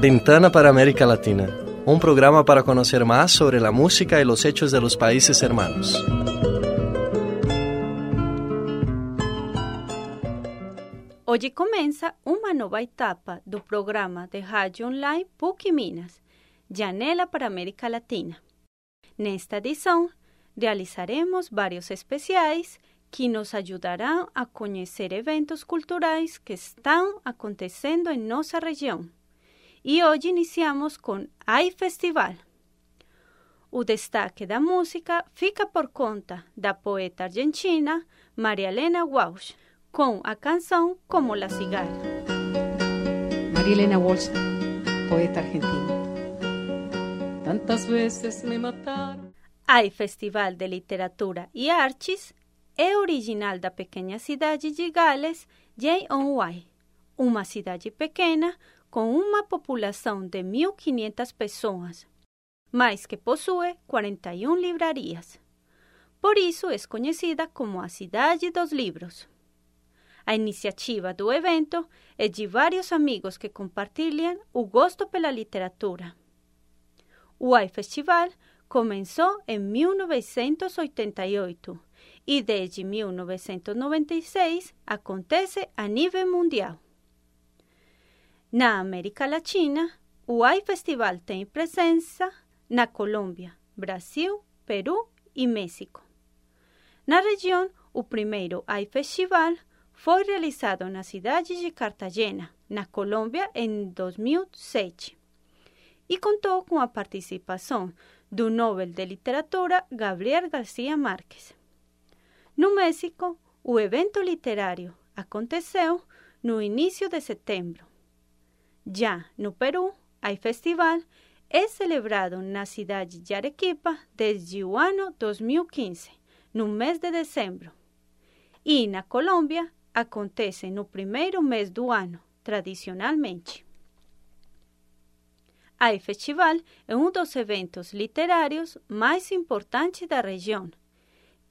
Ventana para América Latina, un programa para conocer más sobre la música y los hechos de los países hermanos. Hoje começa uma nova etapa do programa de rádio online PUC Minas, Janela para América Latina. Nesta edição, realizaremos vários especiais que nos ajudarão a conhecer eventos culturais que estão acontecendo em nossa região. E hoje iniciamos com AI Festival. O destaque da música fica por conta da poeta argentina Maria Helena Walsh, com a canção Como la Cigarra. Maria Helena Walsh, poeta argentina. Tantas vezes me mataram. AI Festival de Literatura e Artes é original da pequena cidade de Gales, J.O.Y., uma cidade pequena com uma população de 1.500 pessoas, mas que possui 41 livrarias. Por isso é conhecida como a Cidade dos Livros. A iniciativa do evento é de vários amigos que compartilham o gosto pela literatura. O AI Festival começou em 1988 e desde 1996 acontece a nível mundial. Na América Latina, o AI Festival tem presença na Colômbia, Brasil, Peru e México. Na região, o primeiro AI Festival foi realizado na cidade de Cartagena, na Colômbia, em 2007, e contou com a participação do Nobel de Literatura Gabriel García Márquez. No México, o evento literário aconteceu no início de setembro. Já no Peru, o festival é celebrado na cidade de Arequipa desde o ano 2015, no mês de dezembro. E na Colômbia, acontece no primeiro mês do ano, tradicionalmente. A Festival é um dos eventos literários mais importantes da região,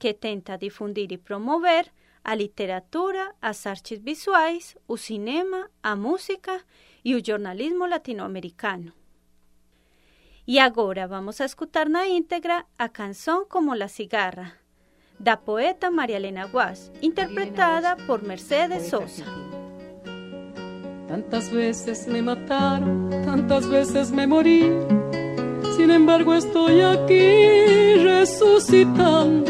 que tenta difundir e promover a literatura, as artes visuais, o cinema, a música e o jornalismo latino-americano. E agora vamos a escutar na íntegra a canção Como la Cigarra, da poeta Maria Elena Guas, interpretada por Mercedes Sosa. Tantas veces me mataron, tantas veces me morí, sin embargo estoy aquí resucitando.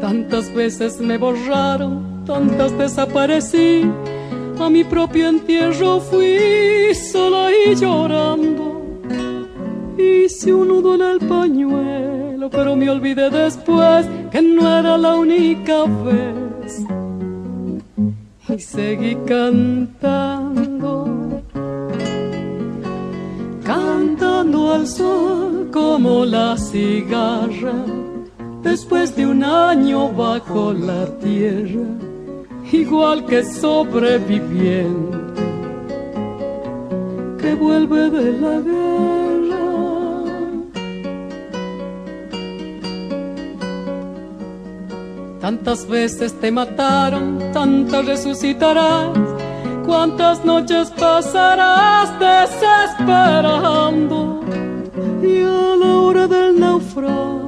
Tantas veces me borraron, tantas desaparecí, a mi propio entierro fui sola y llorando. Hice un nudo en el pañuelo, pero me olvidé después que no era la única vez. Y seguí cantando, cantando al sol como la cigarra, después de un año bajo la tierra, igual que sobreviviente que vuelve de la guerra. Tantas veces te mataron, tantas resucitarás. Cuántas noches pasarás desesperando. Y a la hora del naufragio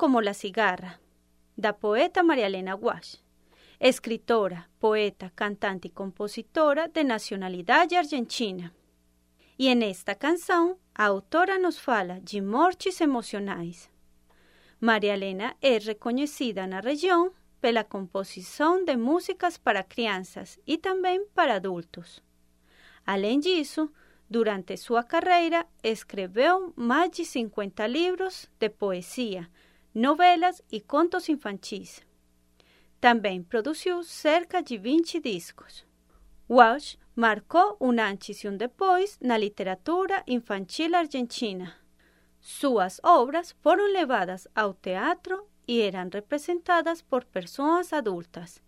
Como La Cigarra, da poeta Maria Helena Walsh, escritora, poeta, cantante e compositora de nacionalidade argentina. E en esta canção, a autora nos fala de mortes emocionais. Maria Helena é reconhecida na região pela composição de músicas para crianças e também para adultos. Além disso, durante sua carreira, escreveu mais de 50 livros de poesia, novelas e contos infantis. Também produziu cerca de 20 discos. Walsh marcou um antes e um depois na literatura infantil argentina. Suas obras foram levadas ao teatro e eram representadas por pessoas adultas.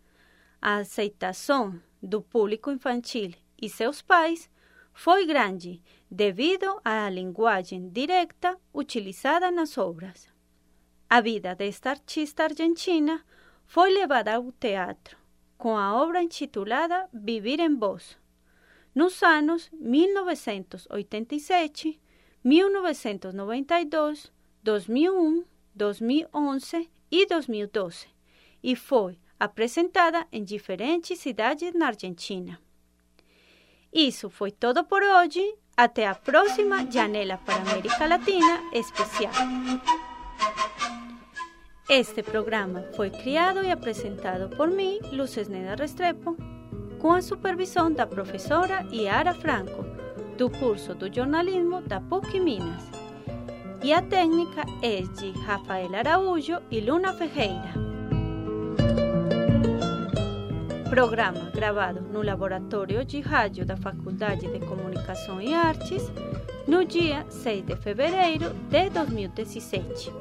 A aceitação do público infantil e seus pais foi grande devido à linguagem direta utilizada nas obras. A vida desta artista argentina foi levada ao teatro com a obra intitulada Vivir em Voz, nos anos 1987, 1992, 2001, 2011 e 2012, e foi apresentada em diferentes cidades na Argentina. Isso foi todo por hoje. Até a próxima Janela para América Latina especial. Este programa foi criado e apresentado por mim, Luces Neda Restrepo, com a supervisão da professora Yara Franco, do curso do jornalismo da PUC Minas. E a técnica é de Rafael Araújo e Luna Ferreira. Programa gravado no Laboratório de Rádio da Faculdade de Comunicação e Artes no dia 6 de fevereiro de 2017.